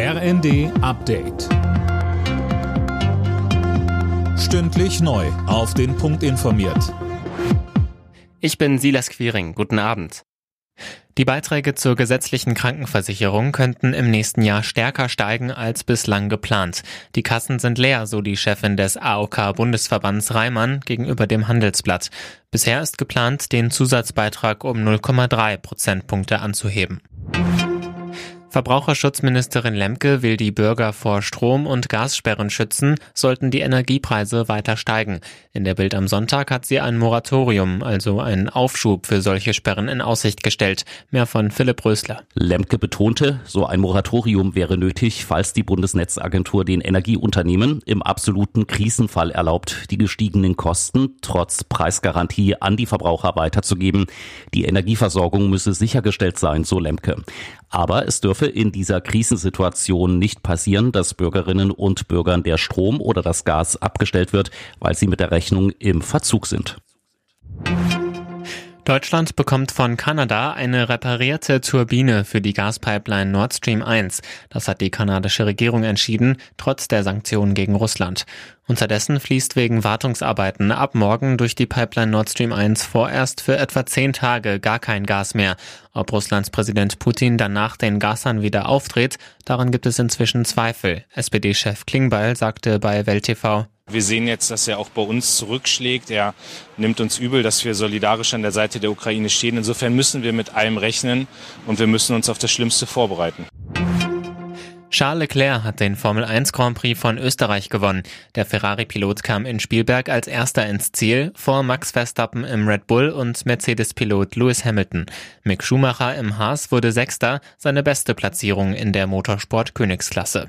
RND Update. Stündlich neu. Auf den Punkt informiert. Ich bin Silas Quiring. Guten Abend. Die Beiträge zur gesetzlichen Krankenversicherung könnten im nächsten Jahr stärker steigen als bislang geplant. Die Kassen sind leer, so die Chefin des AOK-Bundesverbands Reimann gegenüber dem Handelsblatt. Bisher ist geplant, den Zusatzbeitrag um 0,3 Prozentpunkte anzuheben. Verbraucherschutzministerin Lemke will die Bürger vor Strom- und Gassperren schützen, sollten die Energiepreise weiter steigen. In der Bild am Sonntag hat sie ein Moratorium, also einen Aufschub für solche Sperren in Aussicht gestellt. Mehr von Philipp Rösler. Lemke betonte, so ein Moratorium wäre nötig, falls die Bundesnetzagentur den Energieunternehmen im absoluten Krisenfall erlaubt, die gestiegenen Kosten trotz Preisgarantie an die Verbraucher weiterzugeben. Die Energieversorgung müsse sichergestellt sein, so Lemke. Aber es dürfe in dieser Krisensituation nicht passieren, dass Bürgerinnen und Bürgern der Strom oder das Gas abgestellt wird, weil sie mit der Rechnung im Verzug sind. Deutschland bekommt von Kanada eine reparierte Turbine für die Gaspipeline Nord Stream 1. Das hat die kanadische Regierung entschieden, trotz der Sanktionen gegen Russland. Unterdessen fließt wegen Wartungsarbeiten ab morgen durch die Pipeline Nord Stream 1 vorerst für etwa zehn Tage gar kein Gas mehr. Ob Russlands Präsident Putin danach den Gashahn wieder aufdreht, daran gibt es inzwischen Zweifel. SPD-Chef Klingbeil sagte bei Welt TV, wir sehen jetzt, dass er auch bei uns zurückschlägt. Er nimmt uns übel, dass wir solidarisch an der Seite der Ukraine stehen. Insofern müssen wir mit allem rechnen und wir müssen uns auf das Schlimmste vorbereiten. Charles Leclerc hat den Formel 1 Grand Prix von Österreich gewonnen. Der Ferrari-Pilot kam in Spielberg als erster ins Ziel, vor Max Verstappen im Red Bull und Mercedes-Pilot Lewis Hamilton. Mick Schumacher im Haas wurde Sechster, seine beste Platzierung in der Motorsport-Königsklasse.